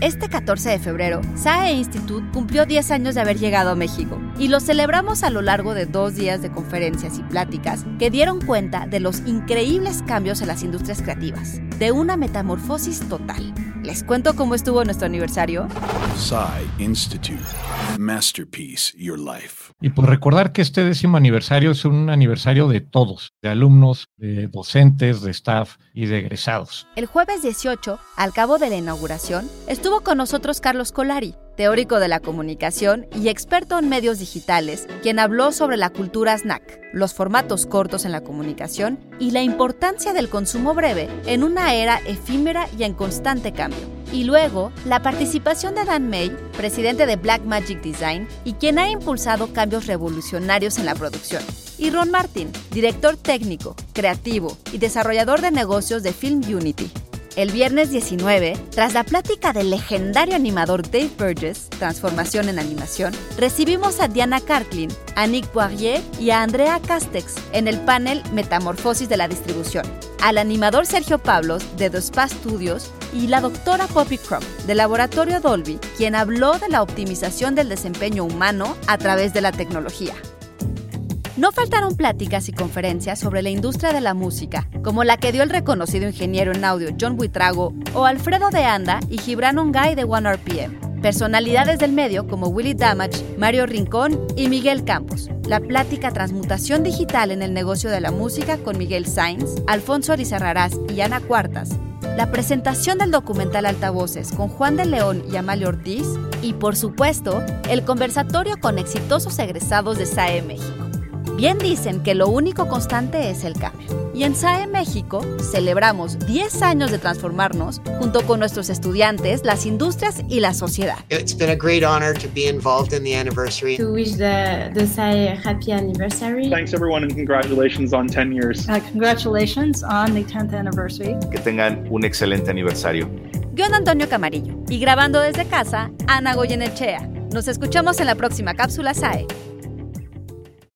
Este 14 de febrero, SAE Institute cumplió 10 años de haber llegado a México y lo celebramos a lo largo de dos días de conferencias y pláticas que dieron cuenta de los increíbles cambios en las industrias creativas, de una metamorfosis total. ¿Les cuento cómo estuvo nuestro aniversario? SAI Institute. Masterpiece Your Life. Y por recordar que este décimo aniversario es un aniversario de todos, de alumnos, de docentes, de staff y de egresados. El jueves 18, al cabo de la inauguración, estuvo con nosotros Carlos Colari, teórico de la comunicación y experto en medios digitales, quien habló sobre la cultura snack, los formatos cortos en la comunicación y la importancia del consumo breve en una era efímera y en constante cambio. Y luego, la participación de Dan May, presidente de Black Magic Design y quien ha impulsado cambios revolucionarios en la producción. Y Ron Martin, director técnico, creativo y desarrollador de negocios de Film Unity. El viernes 19, tras la plática del legendario animador Dave Burgess, Transformación en Animación, recibimos a Diana Carklin, a Nick Poirier y a Andrea Castex en el panel Metamorfosis de la Distribución, al animador Sergio Pablos de The Spa Studios y la doctora Poppy Crump del Laboratorio Dolby, quien habló de la optimización del desempeño humano a través de la tecnología. No faltaron pláticas y conferencias sobre la industria de la música, como la que dio el reconocido ingeniero en audio John Buitrago o Alfredo de Anda y Gibran Ongay de OneRPM. Personalidades del medio como Willy Damage, Mario Rincón y Miguel Campos. La plática Transmutación Digital en el negocio de la música con Miguel Sainz, Alfonso Arizarrarás y Ana Cuartas. La presentación del documental Altavoces con Juan de León y Amalio Ortiz. Y por supuesto, el conversatorio con exitosos egresados de SAE México. Bien dicen que lo único constante es el cambio. Y en SAE México celebramos 10 años de transformarnos junto con nuestros estudiantes, las industrias y la sociedad. It's been a great honor to be involved in the anniversary. To wish the, the SAE happy anniversary. Thanks everyone and congratulations on 10 years. Uh, congratulations on the 10th anniversary. Que tengan un excelente aniversario. Guión Antonio Camarillo. Y grabando desde casa, Ana Goyenechea. Nos escuchamos en la próxima cápsula SAE.